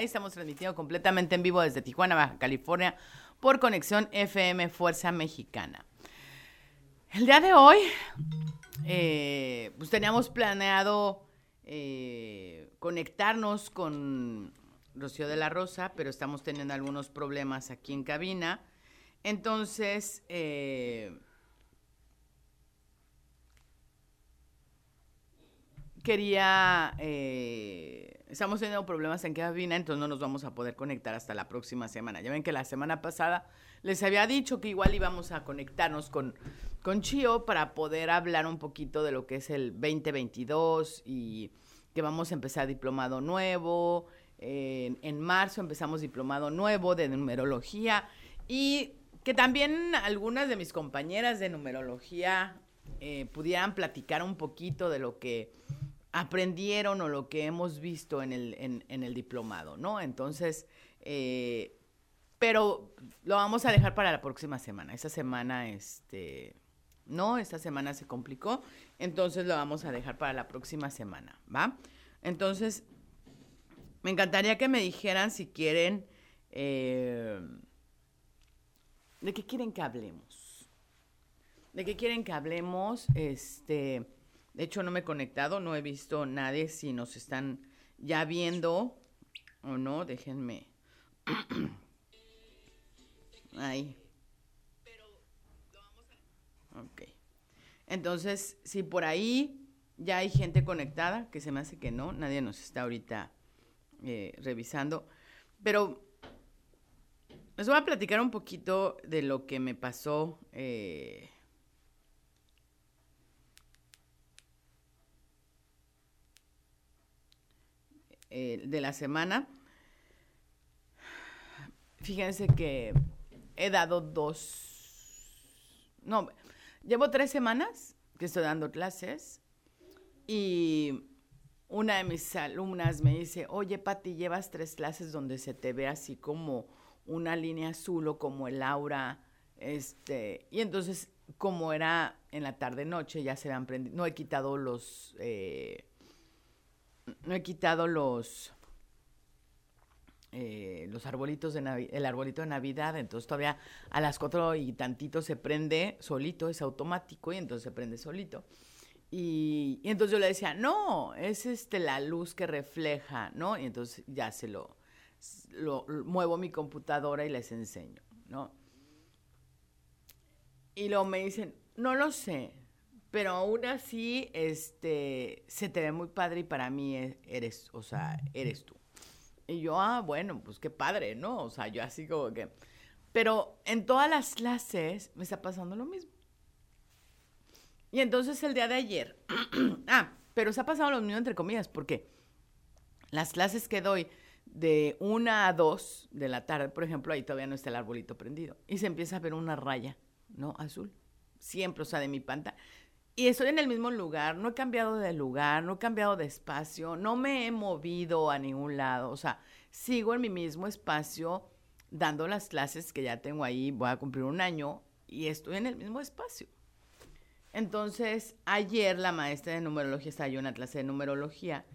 raíz. Estamos transmitiendo completamente en vivo desde Tijuana, Baja California, por conexión FM Fuerza Mexicana. El día de hoy, eh, pues teníamos planeado eh, conectarnos con Rocío de la Rosa, pero estamos teniendo algunos problemas aquí en cabina. Entonces, eh, quería, estamos teniendo problemas en cabina, entonces no nos vamos a poder conectar hasta la próxima semana. Ya ven que la semana pasada les había dicho que igual íbamos a conectarnos con, con Chio para poder hablar un poquito de lo que es el 2022 y que vamos a empezar diplomado nuevo. En, marzo empezamos diplomado nuevo de numerología y que también algunas de mis compañeras de numerología eh, pudieran platicar un poquito de lo que aprendieron o lo que hemos visto en el, en, el diplomado, ¿no? Entonces, eh, pero lo vamos a dejar para la próxima semana. Esta semana, este, no, esta semana se complicó, entonces lo vamos a dejar para la próxima semana, ¿va? Entonces, me encantaría que me dijeran si quieren, eh, ¿de qué quieren que hablemos? ¿De qué quieren que hablemos? Este, de hecho, no me he conectado, no he visto nadie si nos están ya viendo o no. Déjenme. Ahí. Ok. Entonces, si por ahí ya hay gente conectada, que se me hace que no, nadie nos está ahorita eh, revisando, pero les voy a platicar un poquito de lo que me pasó. eh, eh, de la semana. Fíjense que he dado dos, no, llevo tres semanas que estoy dando clases y una de mis alumnas me dice, oye Pati, llevas tres clases donde se te ve así como una línea azul o como el aura, este, y entonces como era en la tarde noche ya se habían prendido, no he quitado los, eh, no he quitado los, eh, los arbolitos de el arbolito de Navidad, entonces todavía a las cuatro y tantito se prende solito, es automático y entonces se prende solito. Y, entonces yo le decía, no, es este la luz que refleja, ¿no? Y entonces ya se lo, lo, muevo mi computadora y les enseño, ¿no? Y luego me dicen, no lo sé, pero aún así, este, se te ve muy padre y para mí e, eres, o sea, eres tú. Y yo, ah, bueno, pues qué padre, ¿no? O sea, yo así como que... Pero en todas las clases me está pasando lo mismo. Y entonces el día de ayer, ah, pero se ha pasado lo mismo entre comillas, porque las clases que doy de una a dos de la tarde, por ejemplo, ahí todavía no está el arbolito prendido. Y se empieza a ver una raya, ¿no? Azul. Siempre, o sea, de mi pantalla. Y estoy en el mismo lugar, no he cambiado de lugar, no he cambiado de espacio, no me he movido a ningún lado, o sea, sigo en mi mismo espacio dando las clases que ya tengo ahí, voy a cumplir un año y estoy en el mismo espacio. Entonces, ayer la maestra de numerología estaba yo en la clase de numerología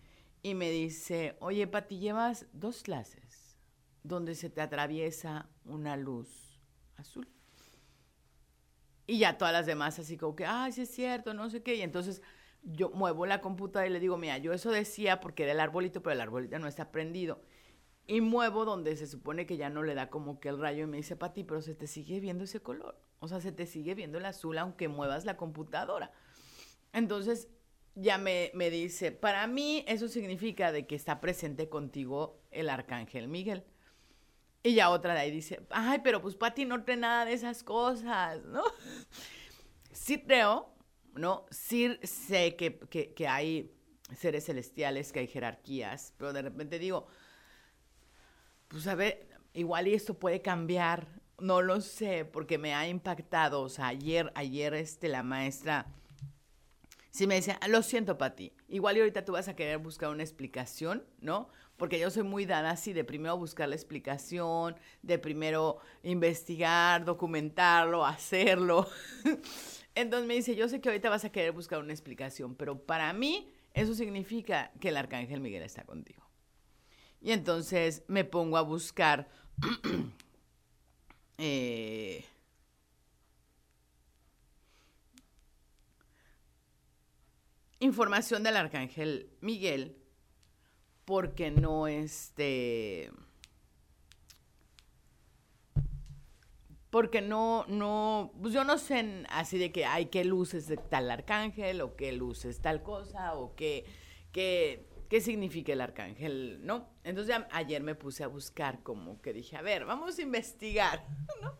y me dice, oye, Pati, llevas dos clases donde se te atraviesa una luz azul. Y ya todas las demás así como que, ay, sí es cierto, no sé qué. Y entonces yo muevo la computadora y le digo, mira, yo eso decía porque era el arbolito, pero el arbolito no está prendido. Y muevo donde se supone que ya no le da como que el rayo y me dice, Pati, pero se te sigue viendo ese color. O sea, se te sigue viendo el azul aunque muevas la computadora. Entonces ya me, me dice, para mí eso significa de que está presente contigo el arcángel Miguel. Y ya otra de ahí dice, ay, pero pues Pati no cree nada de esas cosas, ¿no? Sí creo, ¿no? Sí sé que, que, hay seres celestiales, que hay jerarquías, pero de repente digo, pues a ver, igual y esto puede cambiar, no lo sé, porque me ha impactado, o sea, ayer, ayer este, la maestra sí me decía, lo siento, Pati, igual y ahorita tú vas a querer buscar una explicación, ¿no? Porque yo soy muy dada así de primero buscar la explicación, de primero investigar, documentarlo, hacerlo. Entonces me dice, yo sé que ahorita vas a querer buscar una explicación, pero para mí eso significa que el arcángel Miguel está contigo. Y entonces me pongo a buscar eh, información del arcángel Miguel porque no este porque no, no, pues yo no sé así de que hay qué luces de tal arcángel o qué luces tal cosa o qué, qué, qué significa el arcángel, ¿no? Entonces ya ayer me puse a buscar como que dije, a ver, vamos a investigar, ¿no?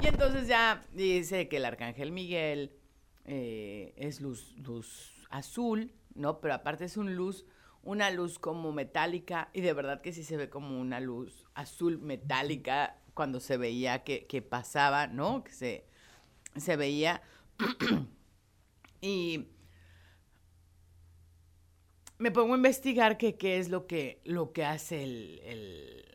Y entonces ya dice que el arcángel Miguel eh, es luz, luz azul, ¿no? Pero aparte es un luz una luz como metálica y de verdad que sí se ve como una luz azul metálica cuando se veía que, pasaba, ¿no? Que se, se veía. y me pongo a investigar qué es lo que, lo que hace el, el,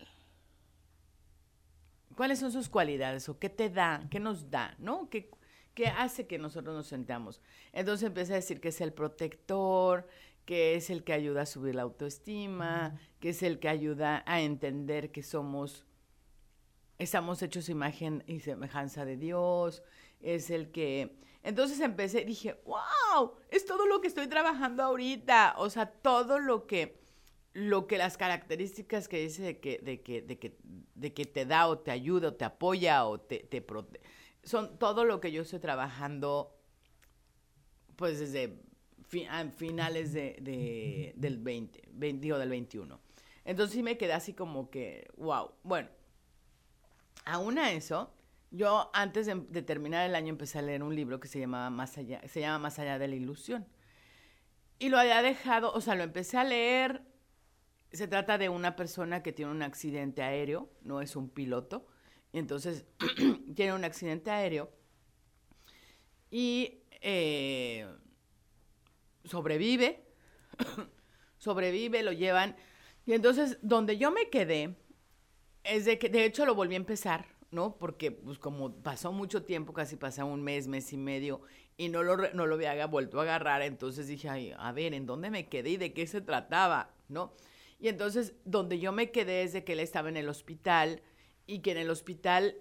¿Cuáles son sus cualidades o qué te da, qué nos da, ¿no? ¿Qué, qué hace que nosotros nos sentamos? Entonces empecé a decir que es el protector, que es el que ayuda a subir la autoestima, que es el que ayuda a entender que somos, estamos hechos imagen y semejanza de Dios, es el que... Entonces empecé, dije, wow, es todo lo que estoy trabajando ahorita, o sea, todo lo que, lo que las características que dice de que, de que, de que, de que te da o te ayuda o te apoya o te, te son todo lo que yo estoy trabajando, pues desde finales de, del 20, 20, del 21. Entonces sí me quedé así como que, wow. Bueno, aún a eso, yo antes de, terminar el año empecé a leer un libro que se llamaba Más allá, se llama Más allá de la ilusión. Y lo había dejado, o sea, lo empecé a leer. Se trata de una persona que tiene un accidente aéreo, no es un piloto. Y entonces tiene un accidente aéreo. Y eh, sobrevive, sobrevive, lo llevan. Y entonces, donde yo me quedé, es de que, de hecho, lo volví a empezar, ¿no? Porque, pues, como pasó mucho tiempo, casi pasó un mes, mes y medio, y no lo, no lo había vuelto a agarrar, entonces dije, ay, a ver, ¿en dónde me quedé y de qué se trataba, ¿no? Y entonces, donde yo me quedé es de que él estaba en el hospital y que en el hospital,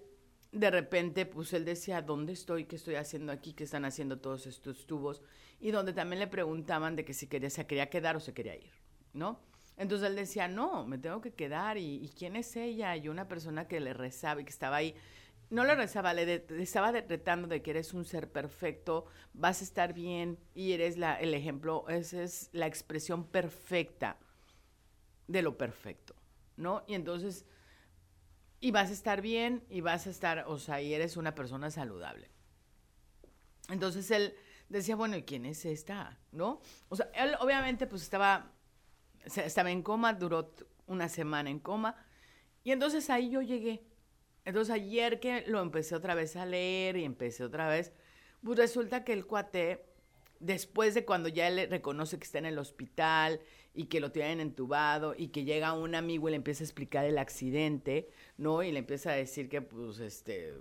de repente, pues él decía, ¿dónde estoy? ¿Qué estoy haciendo aquí? ¿Qué están haciendo todos estos tubos? Y donde también le preguntaban de que si quería, se quería quedar o se quería ir, ¿no? Entonces él decía, no, me tengo que quedar. ¿Y, quién es ella? Y una persona que le rezaba y que estaba ahí. No le rezaba, le, estaba retando de que eres un ser perfecto, vas a estar bien y eres la, el ejemplo, esa es la expresión perfecta de lo perfecto, ¿no? Y entonces, y vas a estar bien y vas a estar, o sea, y eres una persona saludable. Entonces él decía, bueno, ¿y quién es esta? ¿No? O sea, él obviamente pues estaba, estaba en coma, duró una semana en coma, y entonces ahí yo llegué. Entonces ayer que lo empecé otra vez a leer y empecé otra vez, pues resulta que el cuate, después de cuando ya él reconoce que está en el hospital y que lo tienen entubado y que llega un amigo y le empieza a explicar el accidente, ¿no? Y le empieza a decir que pues este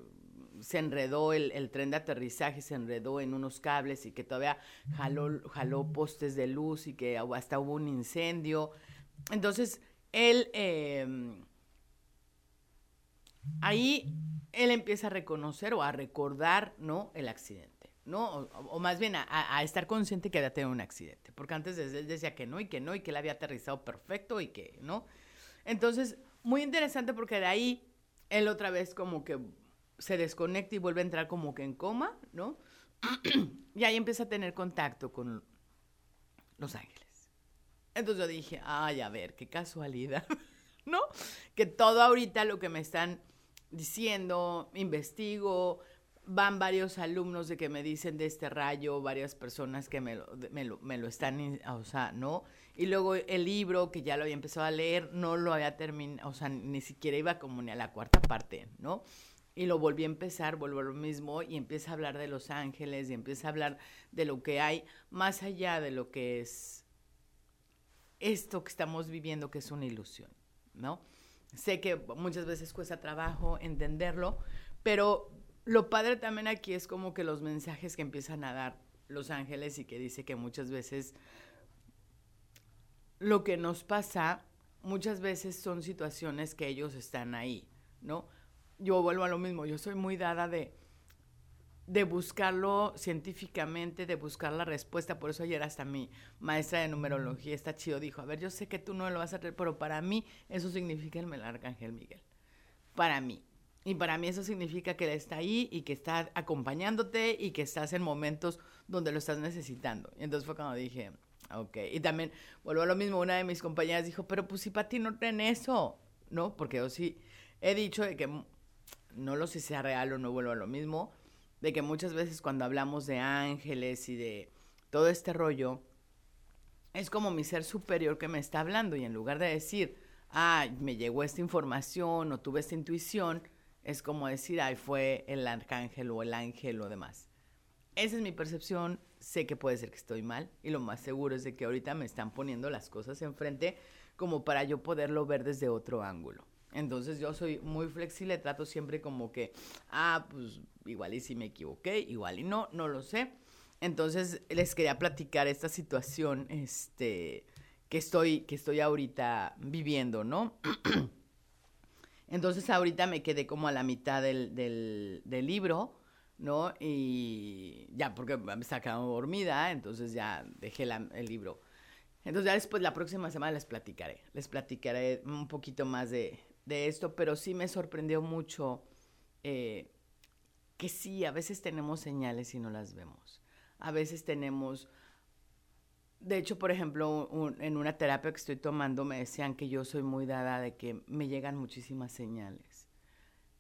se enredó el, tren de aterrizaje, se enredó en unos cables y que todavía jaló, jaló postes de luz y que hasta hubo un incendio. Entonces, él, em, ahí, él empieza a reconocer o a recordar, ¿no? El accidente. ¿No? O, más bien a, estar consciente que había tenido un accidente, porque antes él decía que no y que no y que él había aterrizado perfecto y que, ¿no? Entonces, muy interesante porque de ahí él otra vez como que se desconecta y vuelve a entrar como que en coma, ¿no? y ahí empieza a tener contacto con los ángeles. Entonces yo dije, ay, a ver, qué casualidad, ¿no? Que todo ahorita lo que me están diciendo, investigo, van varios alumnos de que me dicen de este rayo, varias personas que me lo, me lo, me lo están, o sea, ¿no? Y luego el libro, que ya lo había empezado a leer, no lo había terminado, o sea, ni siquiera iba como ni a la cuarta parte, ¿no? Y lo volví a empezar, vuelvo a lo mismo, y empieza a hablar de los ángeles, y empieza a hablar de lo que hay más allá de lo que es esto que estamos viviendo, que es una ilusión, ¿no? Sé que muchas veces cuesta trabajo entenderlo, pero lo padre también aquí es como que los mensajes que empiezan a dar los ángeles y que dice que muchas veces lo que nos pasa, muchas veces son situaciones que ellos están ahí, ¿no? Yo vuelvo a lo mismo, yo soy muy dada de, de buscarlo científicamente, de buscar la respuesta. Por eso ayer hasta mi maestra de numerología, está chido, dijo, a ver, yo sé que tú no lo vas a hacer, pero para mí eso significa el arcángel Miguel. Para mí. Y para mí eso significa que está ahí y que está acompañándote y que estás en momentos donde lo estás necesitando. Y entonces fue cuando dije, ok. Y también, vuelvo a lo mismo, una de mis compañeras dijo, pero pues si para ti no tiene eso, ¿no? Porque yo sí he dicho de que, no lo sé si sea real o no vuelvo a lo mismo, de que muchas veces cuando hablamos de ángeles y de todo este rollo, es como mi ser superior que me está hablando y en lugar de decir, ah, me llegó esta información o tuve esta intuición, es como decir, ay, fue el arcángel o el ángel o demás. Esa es mi percepción, sé que puede ser que estoy mal y lo más seguro es de que ahorita me están poniendo las cosas enfrente como para yo poderlo ver desde otro ángulo. Entonces yo soy muy flexible, trato siempre como que, ah, pues igual y si me equivoqué, igual y no, no lo sé. Entonces les quería platicar esta situación este, que, estoy, que estoy ahorita viviendo, ¿no? Entonces ahorita me quedé como a la mitad del, del, libro, ¿no? Y ya, porque me quedando dormida, entonces ya dejé el libro. Entonces ya después la próxima semana les platicaré, les platicaré un poquito más de, de esto, pero sí me sorprendió mucho eh, que sí, a veces tenemos señales y no las vemos. A veces tenemos de hecho, por ejemplo, en una terapia que estoy tomando me decían que yo soy muy dada de que me llegan muchísimas señales,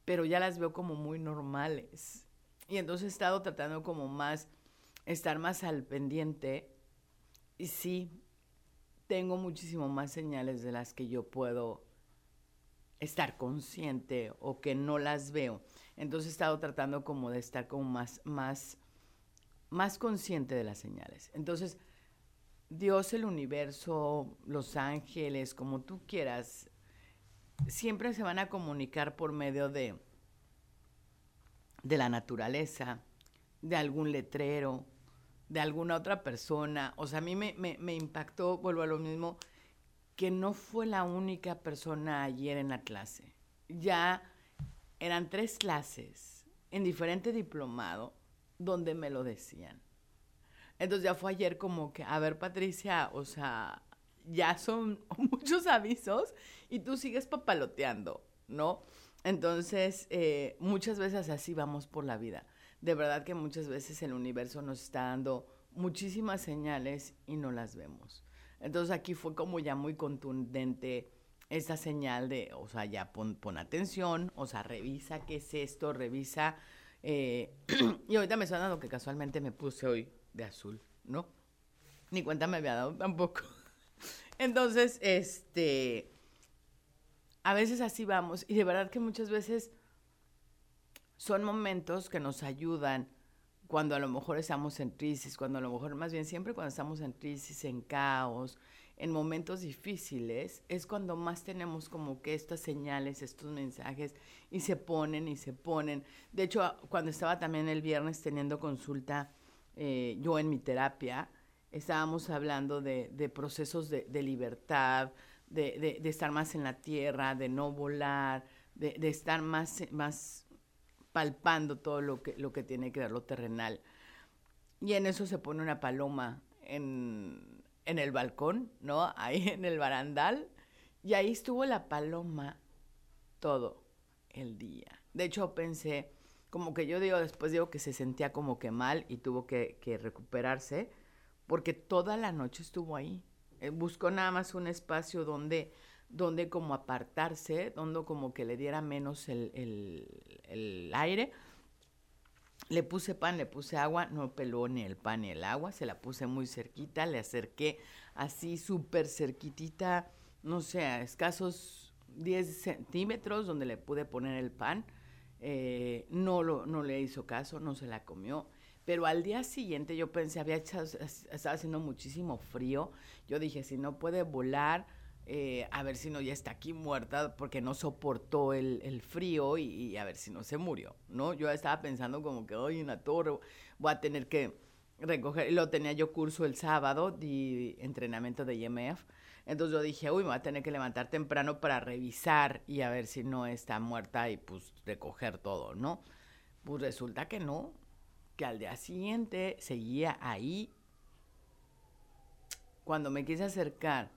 pero ya las veo como muy normales. Y entonces he estado tratando como más, estar más al pendiente. Y sí, tengo muchísimo más señales de las que yo puedo estar consciente o que no las veo. Entonces he estado tratando como de estar como más, más, más consciente de las señales. Entonces, Dios, el universo, los ángeles, como tú quieras, siempre se van a comunicar por medio de, de la naturaleza, de algún letrero, de alguna otra persona. O sea, a mí me, me, impactó, vuelvo a lo mismo, que no fue la única persona ayer en la clase. Ya eran tres clases en diferente diplomado donde me lo decían. Entonces ya fue ayer como que, a ver Patricia, o sea, ya son muchos avisos y tú sigues papaloteando, ¿no? Entonces, eh, muchas veces así vamos por la vida. De verdad que muchas veces el universo nos está dando muchísimas señales y no las vemos. Entonces aquí fue como ya muy contundente esta señal de, o sea, ya pon, atención, o sea, revisa qué es esto, revisa. Eh, y ahorita me está dando que casualmente me puse hoy de azul, ¿no? Ni cuenta me había dado tampoco. Entonces, este, a veces así vamos y de verdad que muchas veces son momentos que nos ayudan cuando a lo mejor estamos en crisis, cuando a lo mejor más bien siempre cuando estamos en crisis, en caos, en momentos difíciles, es cuando más tenemos como que estas señales, estos mensajes, y se ponen y se ponen. De hecho, cuando estaba también el viernes teniendo consulta eh, yo en mi terapia, estábamos hablando de, procesos de, libertad, de, estar más en la tierra, de no volar, de, estar más, más palpando todo lo que, lo que tiene que ver lo terrenal. Y en eso se pone una paloma en, en el balcón, ¿no? Ahí en el barandal. Y ahí estuvo la paloma todo el día. De hecho, pensé, como que yo digo, después digo que se sentía como que mal y tuvo que, recuperarse, porque toda la noche estuvo ahí. Eh, buscó nada más un espacio donde, donde como apartarse, donde como que le diera menos el, aire. Le puse pan, le puse agua, no peló ni el pan ni el agua, se la puse muy cerquita, le acerqué así súper cerquitita, no sé, a escasos 10 centímetros donde le pude poner el pan eh, no, lo, no le hizo caso, no se la comió. Pero al día siguiente yo pensé, había estaba haciendo muchísimo frío. Yo dije, si no puede volar, eh, a ver si no ya está aquí muerta porque no soportó el, frío y, a ver si no se murió, ¿no? Yo estaba pensando como que, hoy una torre, voy a tener que recoger. Lo tenía yo curso el sábado de entrenamiento de IMF. Entonces yo dije, uy, me voy a tener que levantar temprano para revisar y a ver si no está muerta y pues recoger todo, ¿no? Pues resulta que no, que al día siguiente seguía ahí. Cuando me quise acercar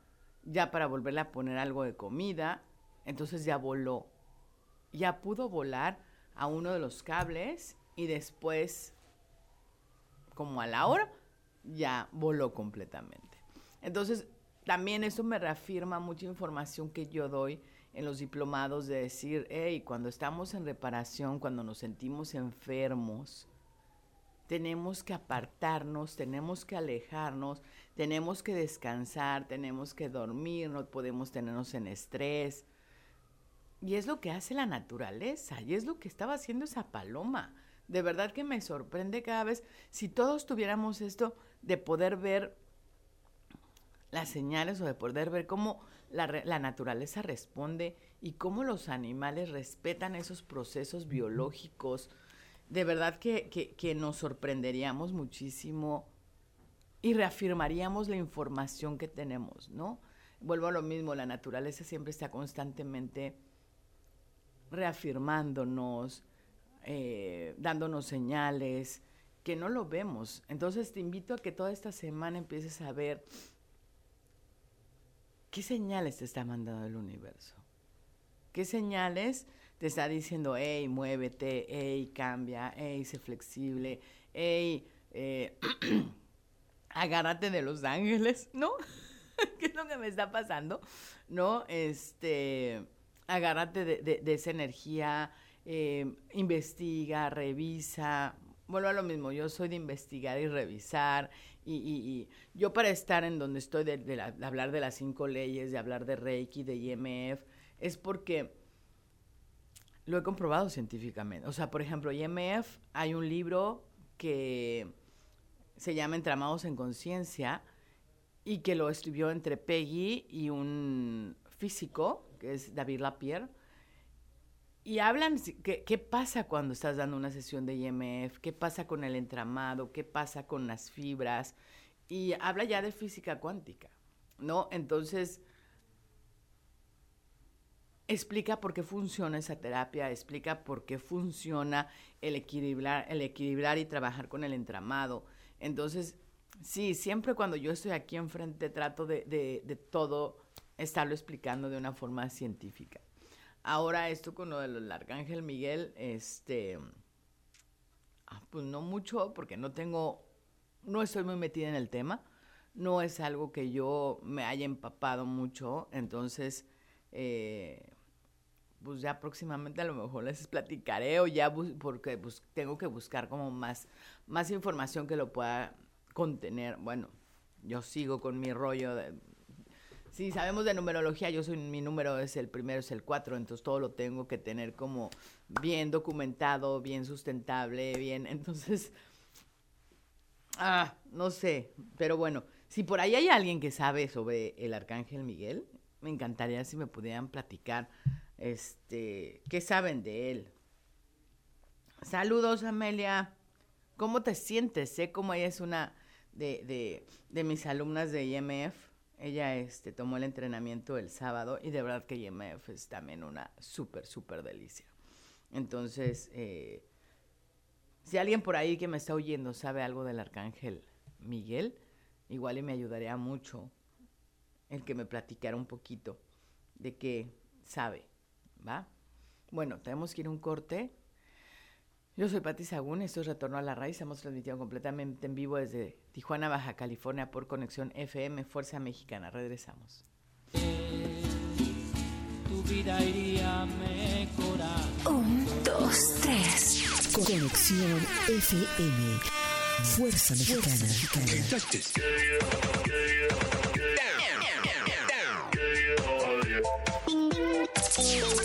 ya para volverle a poner algo de comida, entonces ya voló. Ya pudo volar a uno de los cables y después, como a la hora, ya voló completamente. Entonces, también eso me reafirma mucha información que yo doy en los diplomados de decir, hey, cuando estamos en reparación, cuando nos sentimos enfermos, tenemos que apartarnos, tenemos que alejarnos, tenemos que descansar, tenemos que dormir, no podemos tenernos en estrés. Y es lo que hace la naturaleza, y es lo que estaba haciendo esa paloma. De verdad que me sorprende cada vez, si todos tuviéramos esto de poder ver las señales o de poder ver cómo la, naturaleza responde y cómo los animales respetan esos procesos biológicos. De verdad que, que nos sorprenderíamos muchísimo y reafirmaríamos la información que tenemos, ¿no? Vuelvo a lo mismo, la naturaleza siempre está constantemente reafirmándonos, eh, dándonos señales que no lo vemos. Entonces te invito a que toda esta semana empieces a ver ¿Qué señales te está mandando el universo? ¿Qué señales te está diciendo, hey, muévete, hey, cambia, hey, sé flexible, hey, eh, agárrate de los ángeles, ¿no? ¿Qué es lo que me está pasando? ¿No? Este, agárrate de, esa energía, eh, investiga, revisa. Vuelvo a lo mismo, yo soy de investigar y revisar y, yo para estar en donde estoy, de, hablar de las cinco leyes, de hablar de Reiki, de IMF, es porque lo he comprobado científicamente. O sea, por ejemplo, IMF, hay un libro que se llama Entramados en Conciencia y que lo escribió entre Peggy y un físico, que es David Lapierre. Y hablan, ¿qué, ¿qué, pasa cuando estás dando una sesión de IMF? ¿Qué pasa con el entramado? ¿Qué pasa con las fibras? Y habla ya de física cuántica, ¿no? Entonces, explica por qué funciona esa terapia, explica por qué funciona el equilibrar, el equilibrar y trabajar con el entramado. Entonces, sí, siempre cuando yo estoy aquí enfrente trato de, de, todo estarlo explicando de una forma científica. Ahora esto con lo del arcángel Miguel, este, ah, pues no mucho, porque no tengo, no estoy muy metida en el tema, no es algo que yo me haya empapado mucho, entonces, eh, pues ya próximamente a lo mejor les platicaré o ya porque pues, tengo que buscar como más, más información que lo pueda contener. Bueno, yo sigo con mi rollo de... Si sabemos de numerología, yo soy, mi número es el primero, es el cuatro, entonces todo lo tengo que tener como bien documentado, bien sustentable, bien, entonces, ah, no sé, pero bueno, si por ahí hay alguien que sabe sobre el arcángel Miguel, me encantaría si me pudieran platicar este, ¿qué saben de él? Saludos, Amelia. ¿Cómo te sientes? Sé cómo ella es una de, de, mis alumnas de IMF. Ella este, tomó el entrenamiento el sábado y de verdad que IMF es también una súper, súper delicia. Entonces, eh, si alguien por ahí que me está oyendo sabe algo del arcángel Miguel, igual y me ayudaría mucho el que me platicara un poquito de qué sabe. ¿va? Bueno, tenemos que ir a un corte. Yo soy Pati Sagún, esto es Retorno a la Raíz. Hemos transmitido completamente en vivo desde Tijuana, Baja California, por conexión FM Fuerza Mexicana. Regresamos. Tu vida iría mejorar. Un, dos, tres. Conexión FM. Fuerza Mexicana.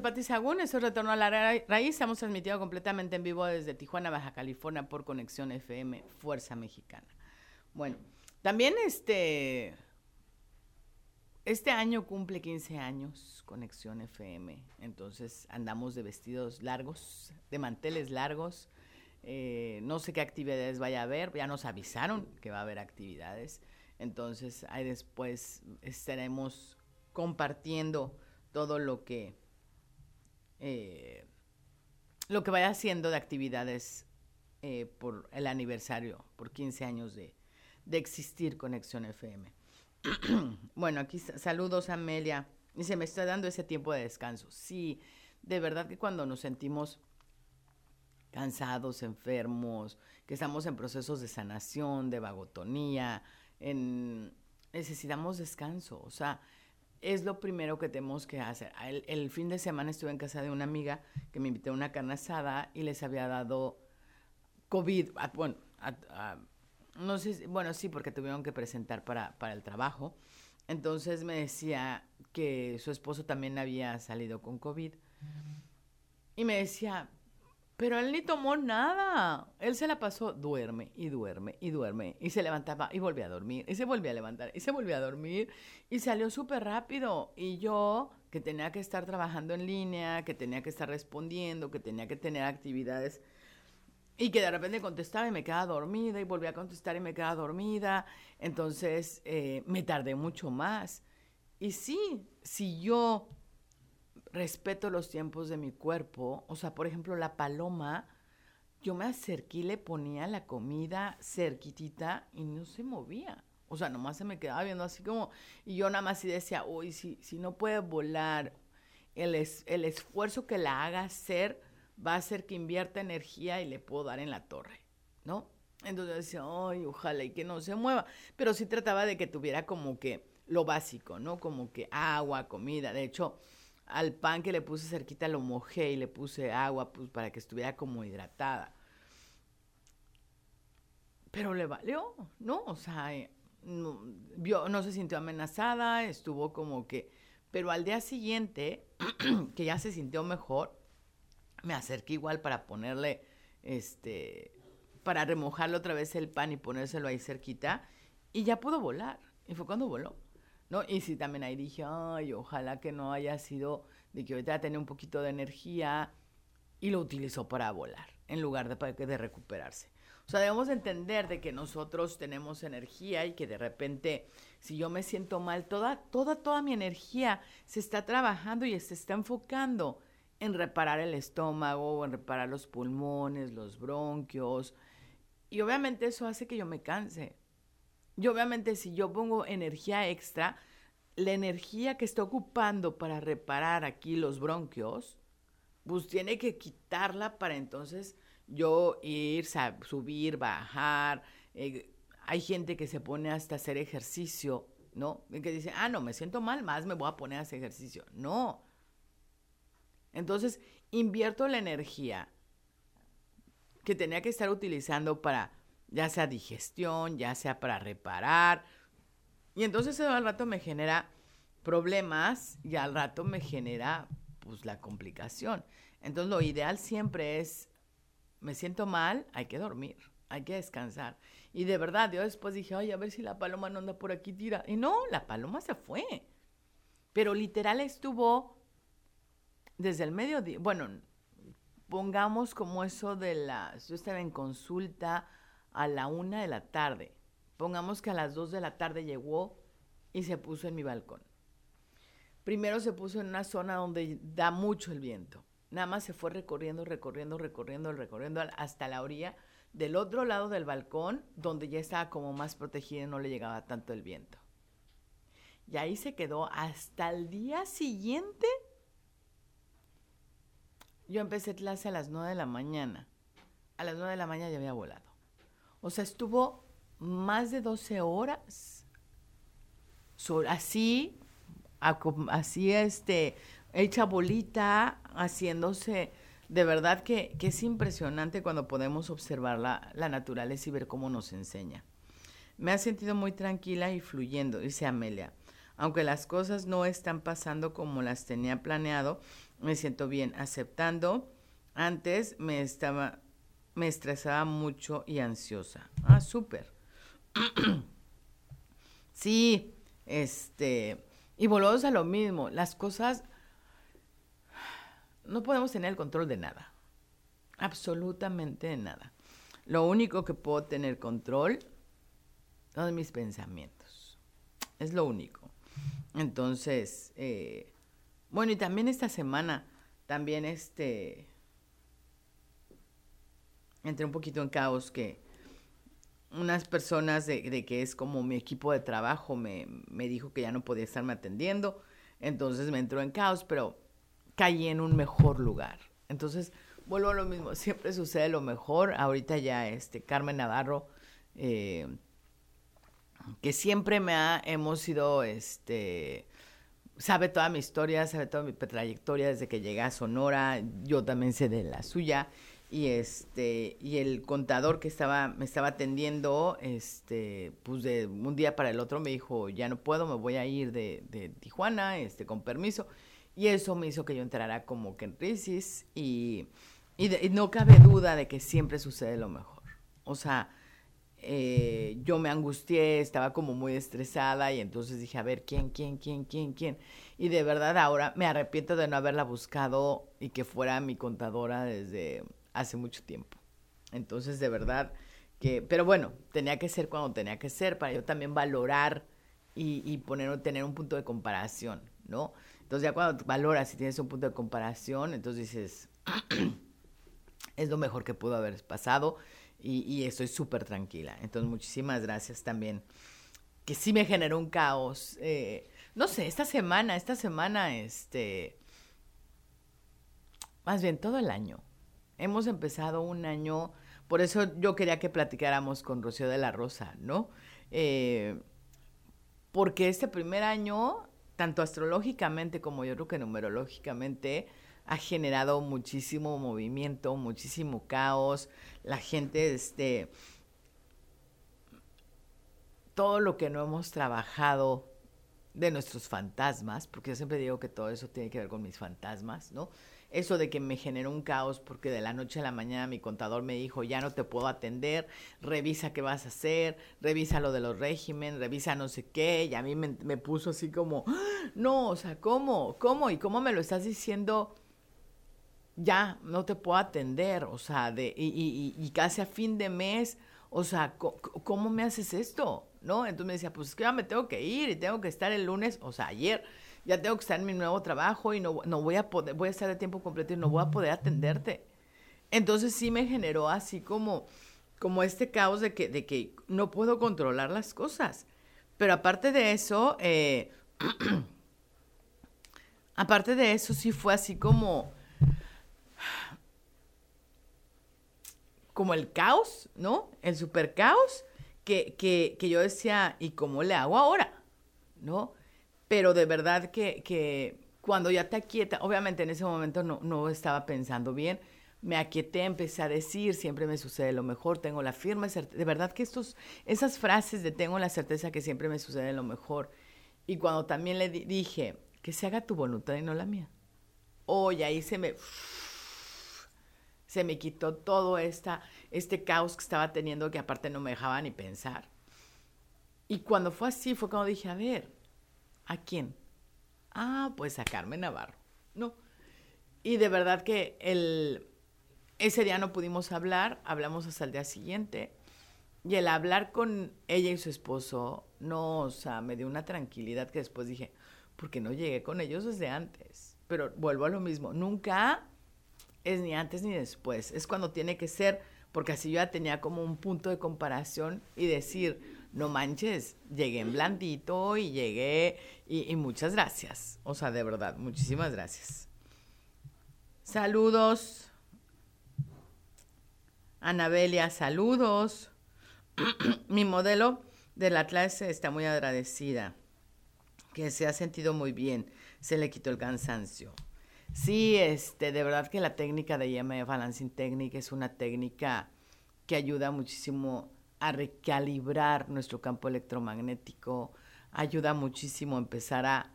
Soy Pati Sagún. Esto es Retorno a la Raíz. Estamos transmitido completamente en vivo desde Tijuana, Baja California, por Conexión FM Fuerza Mexicana. Bueno, también este. Este año cumple 15 años Conexión FM. Entonces andamos de vestidos largos, de manteles largos. Eh, no sé qué actividades vaya a haber. Ya nos avisaron que va a haber actividades. Entonces ahí después estaremos compartiendo todo lo que eh, lo que vaya haciendo de actividades eh, por el aniversario, por 15 años de, de existir Conexión FM. bueno, aquí saludos a Amelia. Y se me está dando ese tiempo de descanso. Sí, de verdad que cuando nos sentimos cansados, enfermos, que estamos en procesos de sanación, de vagotonía, necesitamos descanso. O sea, es lo primero que tenemos que hacer. El, fin de semana estuve en casa de una amiga que me invitó a una carne asada y les había dado COVID. bueno, no sé, bueno, sí, porque tuvieron que presentar para, para el trabajo. Entonces me decía que su esposo también había salido con COVID. Y me decía, pero él ni tomó nada. Él se la pasó, duerme y duerme y duerme. Y se levantaba y volvía a dormir. Y se volvía a levantar y se volvía a dormir. Y salió súper rápido. Y yo, que tenía que estar trabajando en línea, que tenía que estar respondiendo, que tenía que tener actividades. Y que de repente contestaba y me quedaba dormida y volvía a contestar y me quedaba dormida. Entonces eh, me tardé mucho más. Y sí, si yo respeto los tiempos de mi cuerpo. O sea, por ejemplo, la paloma, yo me acerqué y le ponía la comida cerquitita y no se movía. O sea, nomás se me quedaba viendo así como, y yo nada más y decía, uy, si, si no puede volar, el, el esfuerzo que la haga hacer va a hacer que invierta energía y le puedo dar en la torre, ¿no? Entonces decía, ay, ojalá y que no se mueva. Pero sí trataba de que tuviera como que lo básico, ¿no? Como que agua, comida. De hecho, al pan que le puse cerquita lo mojé y le puse agua pues, para que estuviera como hidratada. Pero le valió, ¿no? O sea, eh, no, vio, no se sintió amenazada, estuvo como que... Pero al día siguiente, que ya se sintió mejor, me acerqué igual para ponerle, este, para remojarle otra vez el pan y ponérselo ahí cerquita, y ya pudo volar. Y fue cuando voló. ¿No? Y sí, también ahí dije, ay, ojalá que no haya sido de que ahorita tenía un poquito de energía y lo utilizó para volar en lugar de, de recuperarse. O sea, debemos entender de que nosotros tenemos energía y que de repente, si yo me siento mal, toda, toda, toda mi energía se está trabajando y se está enfocando en reparar el estómago, en reparar los pulmones, los bronquios. Y obviamente eso hace que yo me canse. Y obviamente si yo pongo energía extra, la energía que está ocupando para reparar aquí los bronquios, pues tiene que quitarla para entonces yo ir, subir, bajar. Eh, hay gente que se pone hasta hacer ejercicio, ¿no? Y que dice, ah, no, me siento mal, más me voy a poner a hacer ejercicio. No. Entonces, invierto la energía que tenía que estar utilizando para, ya sea digestión, ya sea para reparar. Y entonces eso al rato me genera problemas y al rato me genera, pues, la complicación. Entonces, lo ideal siempre es me siento mal, hay que dormir, hay que descansar. Y de verdad, yo después dije, ay, a ver si la paloma no anda por aquí tira. Y no, la paloma se fue. Pero literal estuvo desde el mediodía, bueno, pongamos como eso de las, yo estaba en consulta a la una de la tarde. Pongamos que a las dos de la tarde llegó y se puso en mi balcón. Primero se puso en una zona donde da mucho el viento. Nada más se fue recorriendo, recorriendo, recorriendo, recorriendo hasta la orilla del otro lado del balcón, donde ya estaba como más protegida y no le llegaba tanto el viento. Y ahí se quedó hasta el día siguiente. Yo empecé clase a las 9 de la mañana. A las 9 de la mañana ya había volado. O sea, estuvo más de 12 horas así, así, este, hecha bolita, haciéndose, de verdad que, es impresionante cuando podemos observar la, la, naturaleza y ver cómo nos enseña. Me ha sentido muy tranquila y fluyendo, dice Amelia. Aunque las cosas no están pasando como las tenía planeado, me siento bien, aceptando. Antes me estaba, me estresaba mucho y ansiosa. Ah, súper. sí, este, y volvemos a lo mismo, las cosas no podemos tener control de nada. Absolutamente de nada. Lo único que puedo tener control son mis pensamientos. Es lo único. Entonces, eh, bueno, y también esta semana, también este, entré un poquito en caos que unas personas de, que es como mi equipo de trabajo me, me dijo que ya no podía estarme atendiendo. Entonces me entró en caos, pero caí en un mejor lugar. Entonces, vuelvo a lo mismo, siempre sucede lo mejor. Ahorita ya este Carmen Navarro, eh, que siempre me ha, hemos sido, este, sabe toda mi historia, sabe toda mi trayectoria desde que llegué a Sonora, yo también sé de la suya. Y este, y el contador que estaba, me estaba atendiendo, este, pues de un día para el otro me dijo, ya no puedo, me voy a ir de, Tijuana, este, con permiso. Y eso me hizo que yo entrara como que en crisis y, no cabe duda de que siempre sucede lo mejor. O sea, eh, yo me angustié, estaba como muy estresada y entonces dije, a ver, ¿quién, quién, quién, quién, quién? Y de verdad ahora me arrepiento de no haberla buscado y que fuera mi contadora desde hace mucho tiempo. Entonces, de verdad que, pero bueno, tenía que ser cuando tenía que ser para yo también valorar y, y poner, tener un punto de comparación, ¿no? Entonces ya cuando valoras y tienes un punto de comparación, entonces dices, es lo mejor que pudo haber pasado y, estoy súper tranquila. Entonces muchísimas gracias también, que sí me generó un caos. Eh, no sé, esta semana, esta semana, este, más bien todo el año. Hemos empezado un año Por eso yo quería que platicáramos con Rocío de la Rosa, ¿no? Eh, porque este primer año, tanto astrológicamente como yo creo que numerológicamente, ha generado muchísimo movimiento, muchísimo caos. La gente, este, todo lo que no hemos trabajado de nuestros fantasmas, porque yo siempre digo que todo eso tiene que ver con mis fantasmas, ¿no? Eso de que me generó un caos porque de la noche a la mañana mi contador me dijo, ya no te puedo atender, revisa qué vas a hacer, revisa lo de los régimen, revisa no sé qué, y a mí me, me puso así como, no, o sea, ¿cómo? ¿Cómo? ¿Y cómo me lo estás diciendo? Ya, no te puedo atender, o sea, de, y, y, y casi a fin de mes, o sea, ¿cómo me haces esto? ¿No? Entonces me decía, pues es que ya me tengo que ir y tengo que estar el lunes, o sea, ayer, ya tengo que estar en mi nuevo trabajo y no, no voy a poder, voy a estar de tiempo completo y no voy a poder atenderte. Entonces sí me generó así como, como este caos de que, de que no puedo controlar las cosas. Pero aparte de eso, eh, aparte de eso sí fue así como como el caos, ¿no? El super caos que, que, que, yo decía, ¿y cómo le hago ahora? ¿No? Pero de verdad que, que cuando ya te aquieta, obviamente en ese momento no, no estaba pensando bien, me aquieté, empecé a decir, siempre me sucede lo mejor, tengo la firme certeza, de verdad que estos, esas frases de tengo la certeza que siempre me sucede lo mejor, y cuando también le dije, que se haga tu voluntad y no la mía, oye, ahí se me se me quitó todo esta, este caos que estaba teniendo que aparte no me dejaba ni pensar. Y cuando fue así, fue cuando dije, a ver, ¿a quién? Ah, pues a Carmen Navarro, ¿no? Y de verdad que el, ese día no pudimos hablar, hablamos hasta el día siguiente. Y el hablar con ella y su esposo, no, o sea, me dio una tranquilidad que después dije, porque no llegué con ellos desde antes. Pero vuelvo a lo mismo, nunca es ni antes ni después, es cuando tiene que ser, porque así yo ya tenía como un punto de comparación y decir, no manches, llegué en blandito y llegué y, muchas gracias, o sea, de verdad, muchísimas gracias. Saludos. Anabelia, saludos. Mi modelo de la clase está muy agradecida, que se ha sentido muy bien, se le quitó el cansancio. Sí, este, de verdad que la técnica de IMF Balancing Technique es una técnica que ayuda muchísimo a recalibrar nuestro campo electromagnético, ayuda muchísimo a empezar a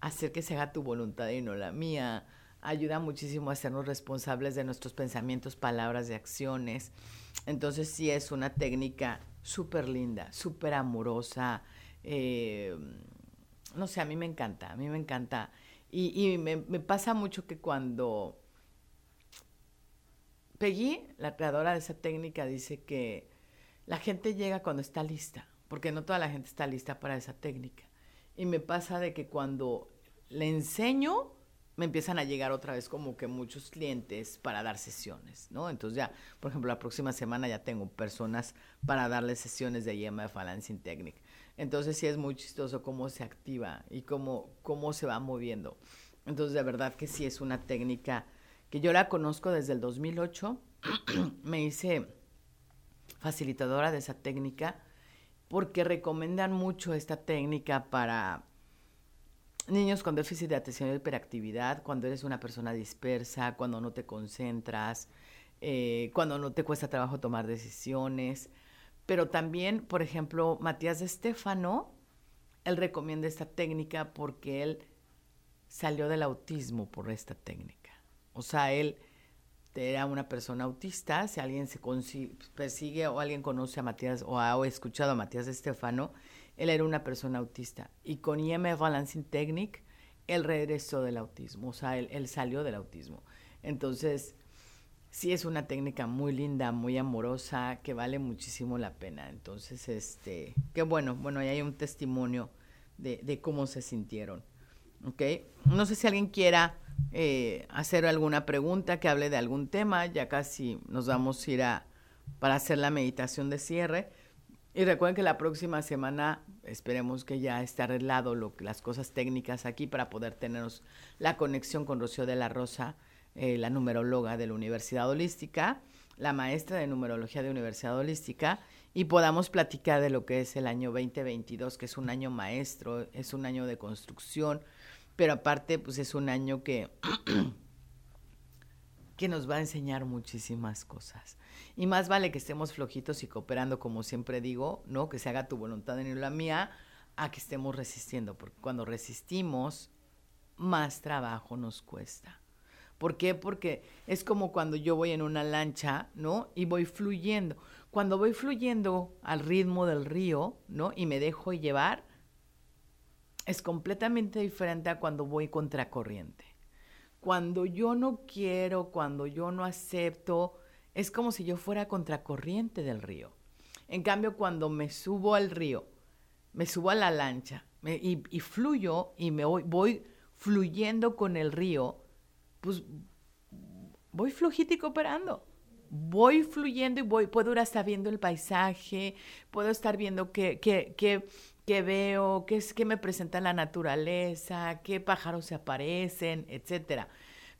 hacer que se haga tu voluntad y no la mía, ayuda muchísimo a hacernos responsables de nuestros pensamientos, palabras y acciones. Entonces sí es una técnica súper linda, súper amorosa. Eh, no sé, a mí me encanta, a mí me encanta y, me, me, pasa mucho que cuando Peggy, la creadora de esa técnica, dice que la gente llega cuando está lista, porque no toda la gente está lista para esa técnica. Y me pasa de que cuando le enseño, me empiezan a llegar otra vez como que muchos clientes para dar sesiones, ¿no? Entonces ya, por ejemplo, la próxima semana ya tengo personas para darles sesiones de IMF Balancing Technique. Entonces sí es muy chistoso cómo se activa y cómo, cómo se va moviendo. Entonces de verdad que sí es una técnica que yo la conozco desde el 2008. Me hice facilitadora de esa técnica porque recomiendan mucho esta técnica para niños con déficit de atención y hiperactividad, cuando eres una persona dispersa, cuando no te concentras, eh, cuando no te cuesta trabajo tomar decisiones. Pero también, por ejemplo, Matías de Estefano, él recomienda esta técnica porque él salió del autismo por esta técnica. O sea, él era una persona autista, si alguien se persigue o alguien conoce a Matías o ha escuchado a Matías Estefano, él era una persona autista. Y con IMF Balancing Technique, él regresó del autismo, o sea, él, él salió del autismo. Entonces, sí es una técnica muy linda, muy amorosa, que vale muchísimo la pena. Entonces, este, qué bueno, bueno, ahí hay un testimonio de, de cómo se sintieron. ¿Ok? No sé si alguien quiera eh, hacer alguna pregunta, que hable de algún tema, ya casi nos vamos a ir a, para hacer la meditación de cierre. Y recuerden que la próxima semana esperemos que ya esté arreglado lo, las cosas técnicas aquí para poder tener la conexión con Rocío de la Rosa eh, la numeróloga de la Universidad Holística, la maestra de numerología de Universidad Holística, y podamos platicar de lo que es el año 2022, que es un año maestro, es un año de construcción, pero aparte, pues es un año que, que nos va a enseñar muchísimas cosas. Y más vale que estemos flojitos y cooperando, como siempre digo, ¿no? Que se haga tu voluntad y la mía, a que estemos resistiendo, porque cuando resistimos, más trabajo nos cuesta. ¿Por qué? Porque es como cuando yo voy en una lancha, ¿no? Y voy fluyendo. Cuando voy fluyendo al ritmo del río, ¿no? Y me dejo llevar, es completamente diferente a cuando voy contracorriente. Cuando yo no quiero, cuando yo no acepto, es como si yo fuera contracorriente del río. En cambio, cuando me subo al río, me subo a la lancha y, y, fluyo y me voy, voy fluyendo con el río, pues voy flojito y cooperando. Voy fluyendo y voy, puedo ir viendo el paisaje, puedo estar viendo qué, qué, qué, qué veo, qué, es, qué me presenta la naturaleza, qué pájaros se aparecen, etcétera.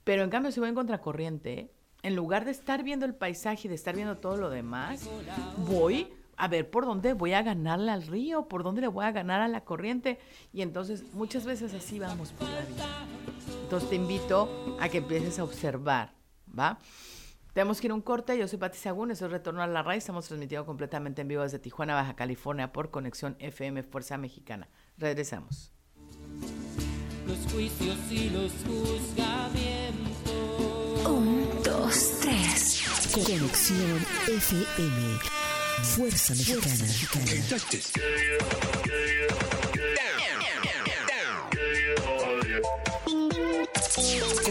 Pero en cambio, si voy en contracorriente, en lugar de estar viendo el paisaje y de estar viendo todo lo demás, voy a ver por dónde voy a ganarle al río, por dónde le voy a ganar a la corriente. Y entonces muchas veces así vamos por la vida. Entonces te invito a que empieces a observar, ¿va? Tenemos que ir a un corte. Yo soy Pati Sagún, eso es Retorno a la Raíz. Estamos transmitiendo completamente en vivo desde Tijuana, Baja California, por Conexión FM Fuerza Mexicana. Regresamos. Los juicios y los juzgamientos. Un, dos, tres. Conexión FM. Fuerza Mexicana.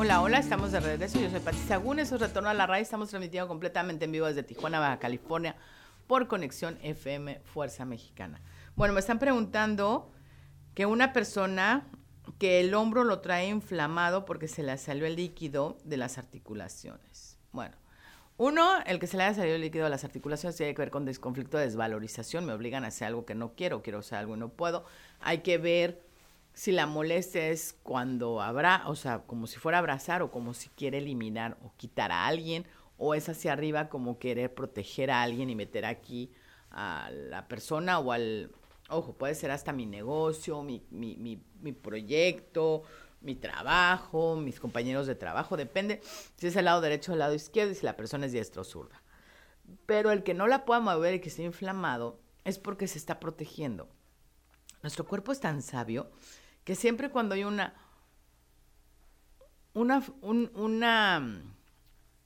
Hola, hola, estamos de regreso. Yo soy Pati Sagún, eso es Retorno a la Radio. Estamos transmitiendo completamente en vivo desde Tijuana, Baja California, por conexión FM Fuerza Mexicana. Bueno, me están preguntando que una persona que el hombro lo trae inflamado porque se le salió el líquido de las articulaciones. Bueno, uno, el que se le haya salido el líquido de las articulaciones tiene que ver con desconflicto de desvalorización. Me obligan a hacer algo que no quiero, quiero hacer algo y no puedo. Hay que ver si la molestia es cuando habrá, o sea, como si fuera abrazar o como si quiere eliminar o quitar a alguien, o es hacia arriba como querer proteger a alguien y meter aquí a la persona o al, ojo, puede ser hasta mi negocio, mi, mi, mi, mi proyecto, mi trabajo, mis compañeros de trabajo, depende si es el lado derecho o el lado izquierdo y si la persona es diestra o zurda. Pero el que no la pueda mover y que esté inflamado es porque se está protegiendo. Nuestro cuerpo es tan sabio que siempre cuando hay una, una, una,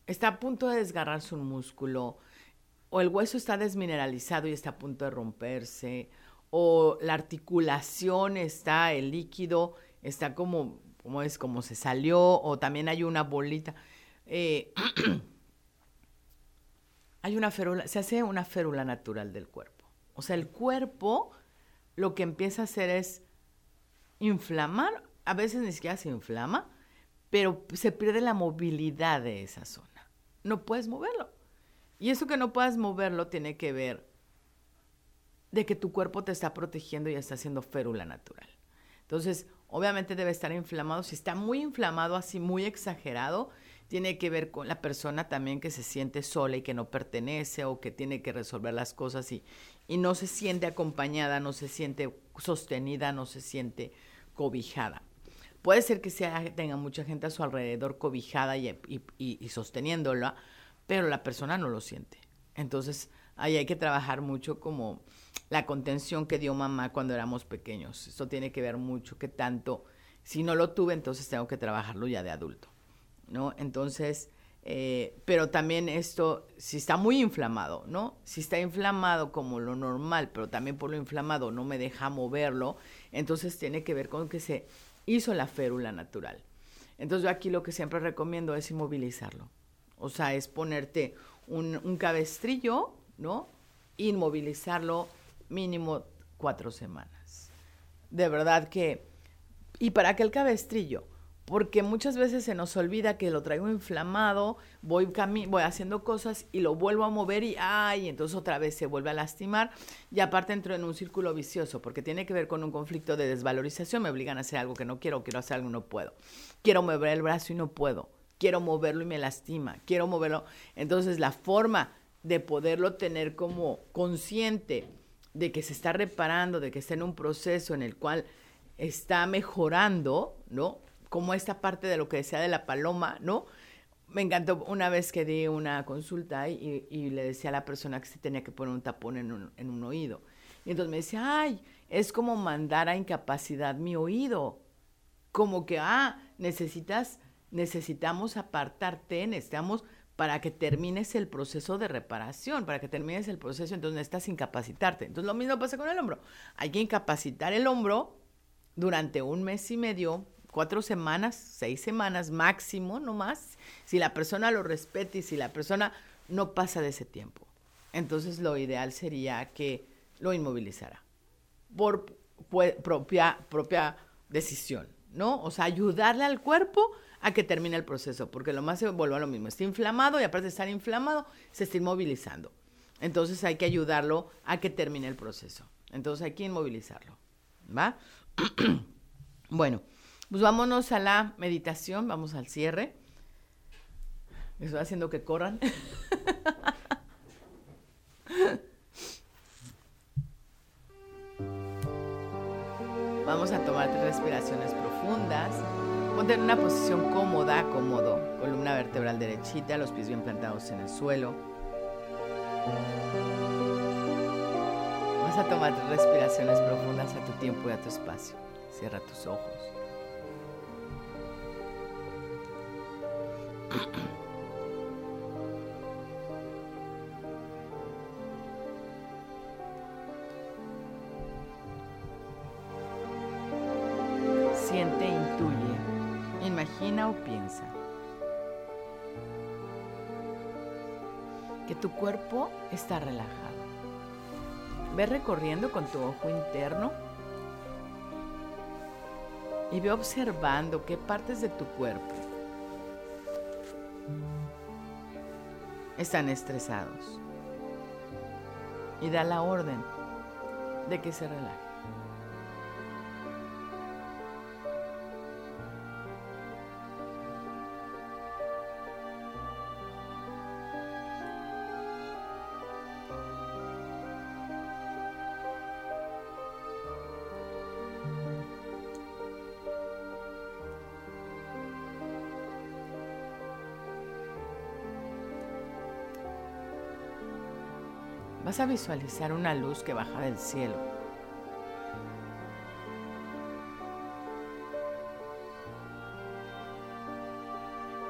está a punto de desgarrarse un músculo, o el hueso está desmineralizado y está a punto de romperse, o la articulación está, el líquido está como, como es, como se salió, o también hay una bolita. Eh, hay una férula, se hace una férula natural del cuerpo. O sea, el cuerpo lo que empieza a hacer es inflamar, a veces ni siquiera se inflama, pero se pierde la movilidad de esa zona. No puedes moverlo. Y eso que no puedas moverlo tiene que ver de que tu cuerpo te está protegiendo y está haciendo férula natural. Entonces, obviamente debe estar inflamado. Si está muy inflamado, así muy exagerado, tiene que ver con la persona también que se siente sola y que no pertenece o que tiene que resolver las cosas y, y no se siente acompañada, no se siente sostenida, no se siente cobijada. Puede ser que sea, tenga mucha gente a su alrededor cobijada y, sosteniéndola, pero la persona no lo siente. Entonces, ahí hay que trabajar mucho como la contención que dio mamá cuando éramos pequeños. Eso tiene que ver mucho que tanto, si no lo tuve, entonces tengo que trabajarlo ya de adulto, ¿no? Entonces, eh, pero también esto, si está muy inflamado, ¿no? Si está inflamado como lo normal, pero también por lo inflamado no me deja moverlo, entonces tiene que ver con que se hizo la férula natural. Entonces yo aquí lo que siempre recomiendo es inmovilizarlo. O sea, es ponerte un, cabestrillo, ¿no? inmovilizarlo mínimo cuatro semanas. De verdad que... ¿Y para qué el cabestrillo? Porque muchas veces se nos olvida que lo traigo inflamado, voy, voy haciendo cosas y lo vuelvo a mover y ay, entonces otra vez se vuelve a lastimar y aparte entro en un círculo vicioso porque tiene que ver con un conflicto de desvalorización, me obligan a hacer algo que no quiero, quiero hacer algo y no puedo. Quiero mover el brazo y no puedo. Quiero moverlo y me lastima. Quiero moverlo. Entonces la forma de poderlo tener como consciente de que se está reparando, de que está en un proceso en el cual está mejorando, ¿no? Como esta parte de lo que decía de la paloma, ¿no? Me encantó una vez que di una consulta y, le decía a la persona que se tenía que poner un tapón en un, en un oído. Y entonces me decía, ay, es como mandar a incapacidad mi oído. Como que, ah, necesitas, necesitamos apartarte, necesitamos para que termines el proceso de reparación, para que termines el proceso, entonces necesitas incapacitarte. Entonces lo mismo pasa con el hombro. Hay que incapacitar el hombro durante un mes y medio cuatro semanas, seis semanas máximo, no más, si la persona lo respeta y si la persona no pasa de ese tiempo. Entonces lo ideal sería que lo inmovilizara por propia, propia decisión, ¿no? O sea, ayudarle al cuerpo a que termine el proceso, porque lo más se vuelve a lo mismo, está inflamado y aparte de estar inflamado, se está inmovilizando. Entonces hay que ayudarlo a que termine el proceso. Entonces hay que inmovilizarlo, ¿va? bueno, pues vámonos a la meditación, vamos al cierre. Estoy haciendo que corran. Vamos a tomar tres respiraciones profundas. Ponte en una posición cómoda, cómodo, columna vertebral derechita, los pies bien plantados en el suelo. Vas a tomar tres respiraciones profundas a tu tiempo y a tu espacio. Cierra tus ojos. Siente, intuye, imagina o piensa. Que tu cuerpo está relajado. Ve recorriendo con tu ojo interno y ve observando qué partes de tu cuerpo están estresados. Y da la orden de que se relajen. Vas a visualizar una luz que baja del cielo.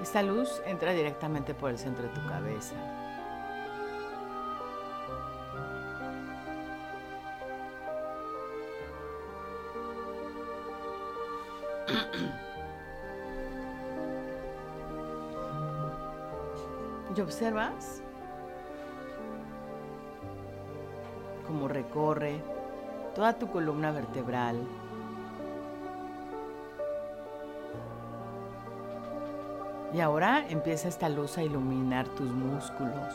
Esta luz entra directamente por el centro de tu cabeza. ¿Y observas? Recorre toda tu columna vertebral. Y ahora empieza esta luz a iluminar tus músculos.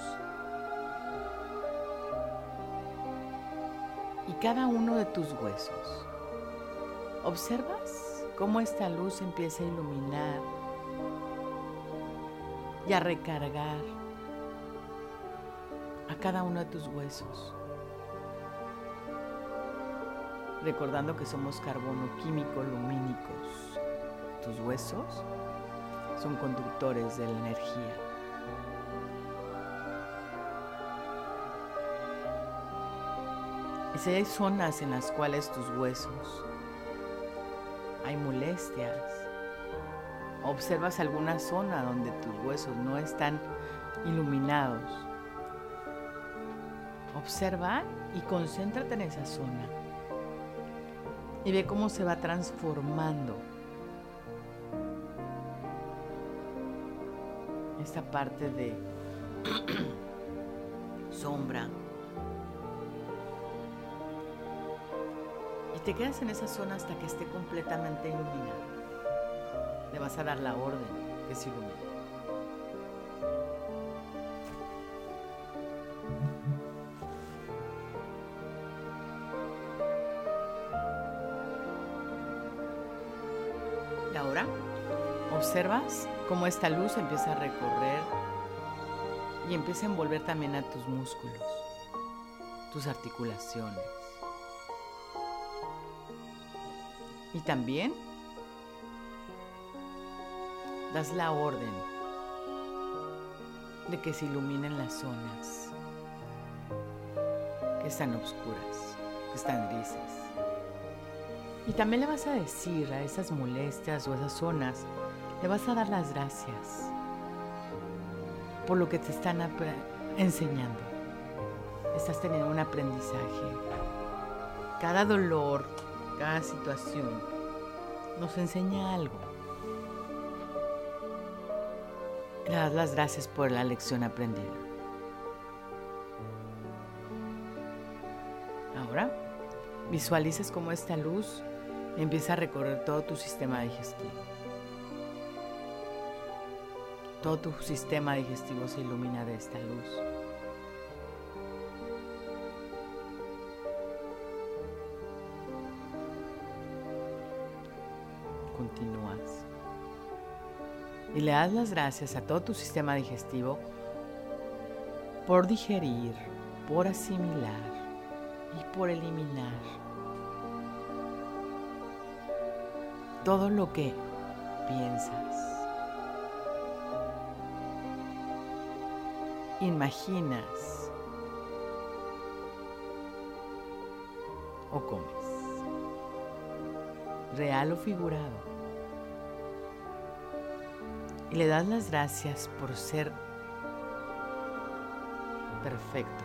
Y cada uno de tus huesos. ¿Observas cómo esta luz empieza a iluminar y a recargar a cada uno de tus huesos? Recordando que somos carbono químico lumínicos. Tus huesos son conductores de la energía. Y si hay zonas en las cuales tus huesos hay molestias, observas alguna zona donde tus huesos no están iluminados, observa y concéntrate en esa zona y ve cómo se va transformando esta parte de sombra. Y te quedas en esa zona hasta que esté completamente iluminada. Le vas a dar la orden que se ilumine. Observas cómo esta luz empieza a recorrer y empieza a envolver también a tus músculos, tus articulaciones. Y también das la orden de que se iluminen las zonas que están oscuras, que están grises. Y también le vas a decir a esas molestias o esas zonas, le vas a dar las gracias por lo que te están enseñando. Estás teniendo un aprendizaje. Cada dolor, cada situación nos enseña algo. Le das las gracias por la lección aprendida. Ahora, visualizas cómo esta luz empieza a recorrer todo tu sistema digestivo. Todo tu sistema digestivo se ilumina de esta luz. Continúas. Y le das las gracias a todo tu sistema digestivo por digerir, por asimilar y por eliminar todo lo que piensas, imaginas o comes, real o figurado. Y le das las gracias por ser perfecto.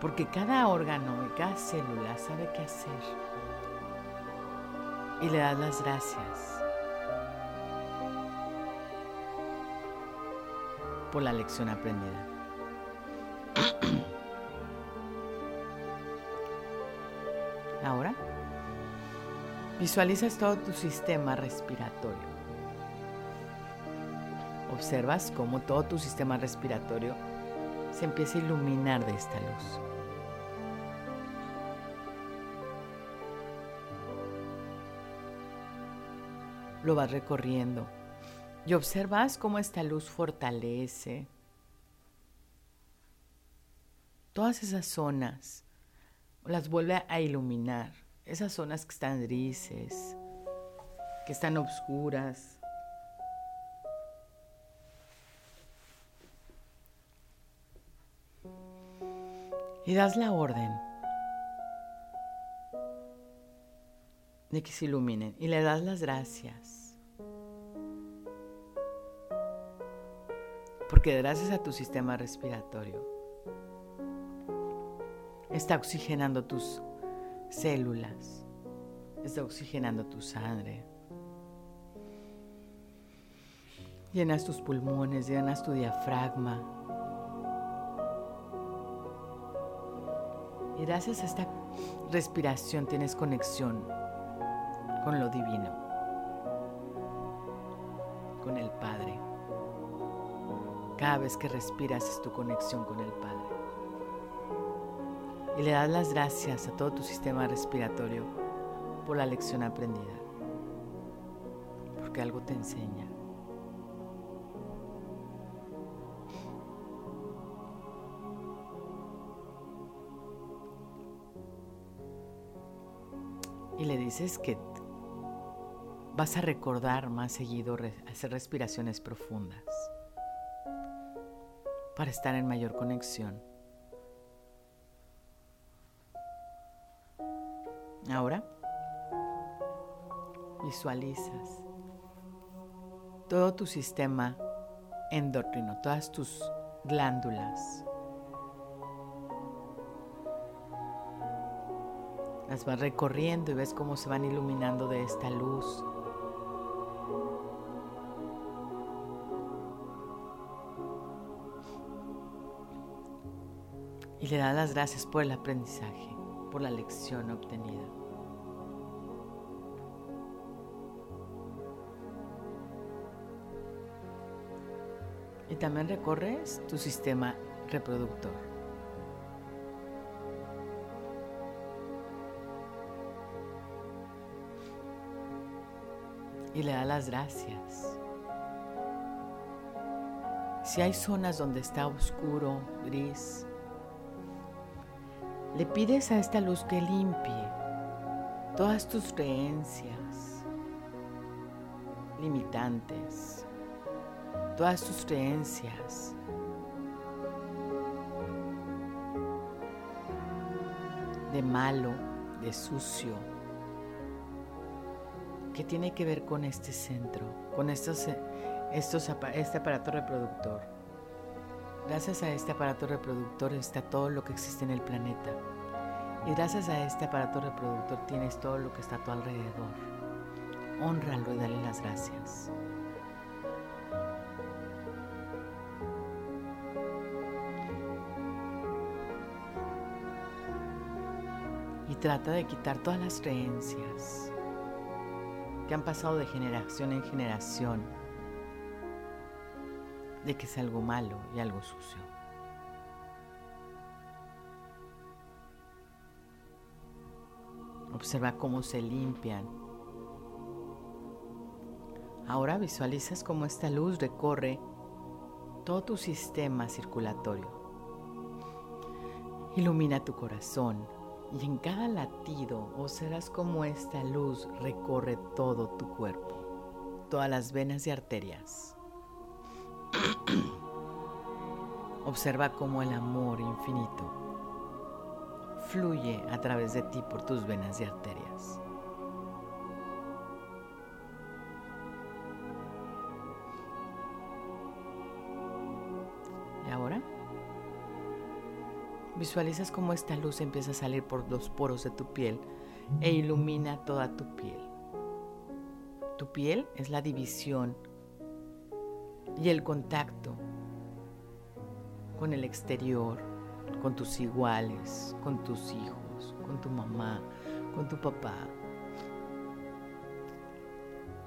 Porque cada órgano y cada célula sabe qué hacer. Y le das las gracias por la lección aprendida. Ahora, visualizas todo tu sistema respiratorio. Observas cómo todo tu sistema respiratorio se empieza a iluminar de esta luz. Lo vas recorriendo y observas cómo esta luz fortalece todas esas zonas, las vuelve a iluminar, esas zonas que están grises, que están oscuras. Y das la orden de que se iluminen y le das las gracias. Porque gracias a tu sistema respiratorio está oxigenando tus células, está oxigenando tu sangre. Llenas tus pulmones, llenas tu diafragma. Y gracias a esta respiración tienes conexión con lo divino, Cada vez que respiras es tu conexión con el Padre. Y le das las gracias a todo tu sistema respiratorio por la lección aprendida. Porque algo te enseña. Y le dices que vas a recordar más seguido hacer respiraciones profundas para estar en mayor conexión. Ahora visualizas todo tu sistema endocrino, todas tus glándulas. Las vas recorriendo y ves cómo se van iluminando de esta luz. Y le da las gracias por el aprendizaje. por la lección obtenida. Y también recorres tu sistema reproductor. Y le da las gracias. Si hay zonas donde está oscuro, gris, le pides a esta luz que limpie todas tus creencias limitantes, todas tus creencias de malo, de sucio, que tiene que ver con este centro, con estos, estos, este aparato reproductor. Gracias a este aparato reproductor está todo lo que existe en el planeta. Y gracias a este aparato reproductor tienes todo lo que está a tu alrededor. Honralo y dale las gracias. Y trata de quitar todas las creencias que han pasado de generación en generación de que es algo malo y algo sucio. Observa cómo se limpian. Ahora visualizas cómo esta luz recorre todo tu sistema circulatorio. Ilumina tu corazón y en cada latido observas cómo esta luz recorre todo tu cuerpo, todas las venas y arterias. Observa cómo el amor infinito fluye a través de ti por tus venas y arterias. ¿Y ahora? Visualizas cómo esta luz empieza a salir por los poros de tu piel e ilumina toda tu piel. Tu piel es la división y el contacto con el exterior, con tus iguales, con tus hijos, con tu mamá, con tu papá.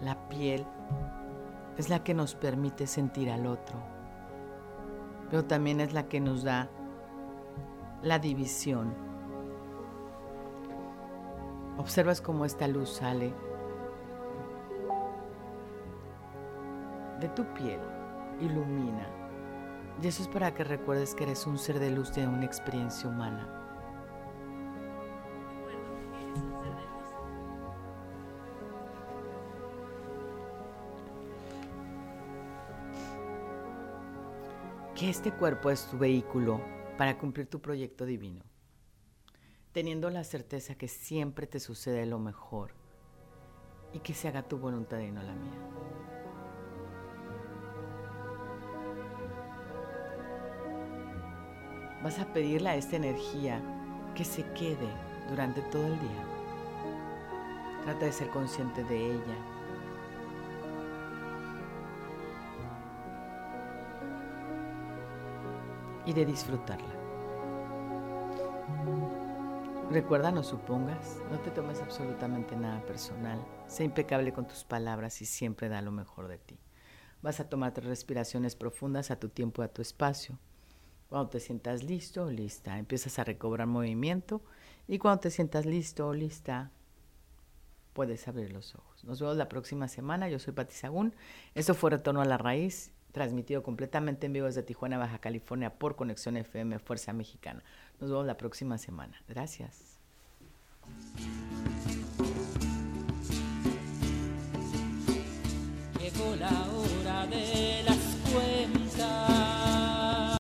La piel es la que nos permite sentir al otro, pero también es la que nos da la división. Observas cómo esta luz sale de tu piel, ilumina y eso es para que recuerdes que eres un ser de luz de una experiencia humana. Que este cuerpo es tu vehículo para cumplir tu proyecto divino, teniendo la certeza que siempre te sucede lo mejor y que se haga tu voluntad y no la mía. Vas a pedirle a esta energía que se quede durante todo el día. Trata de ser consciente de ella. Y de disfrutarla. Recuerda, no supongas, no te tomes absolutamente nada personal. Sé impecable con tus palabras y siempre da lo mejor de ti. Vas a tomar respiraciones profundas a tu tiempo y a tu espacio. Cuando te sientas listo o lista, empiezas a recobrar movimiento y cuando te sientas listo o lista, puedes abrir los ojos. Nos vemos la próxima semana. Yo soy Pati Sagún. Esto fue Retorno a la Raíz, transmitido completamente en vivo desde Tijuana, Baja California, por Conexión FM Fuerza Mexicana. Nos vemos la próxima semana. Gracias.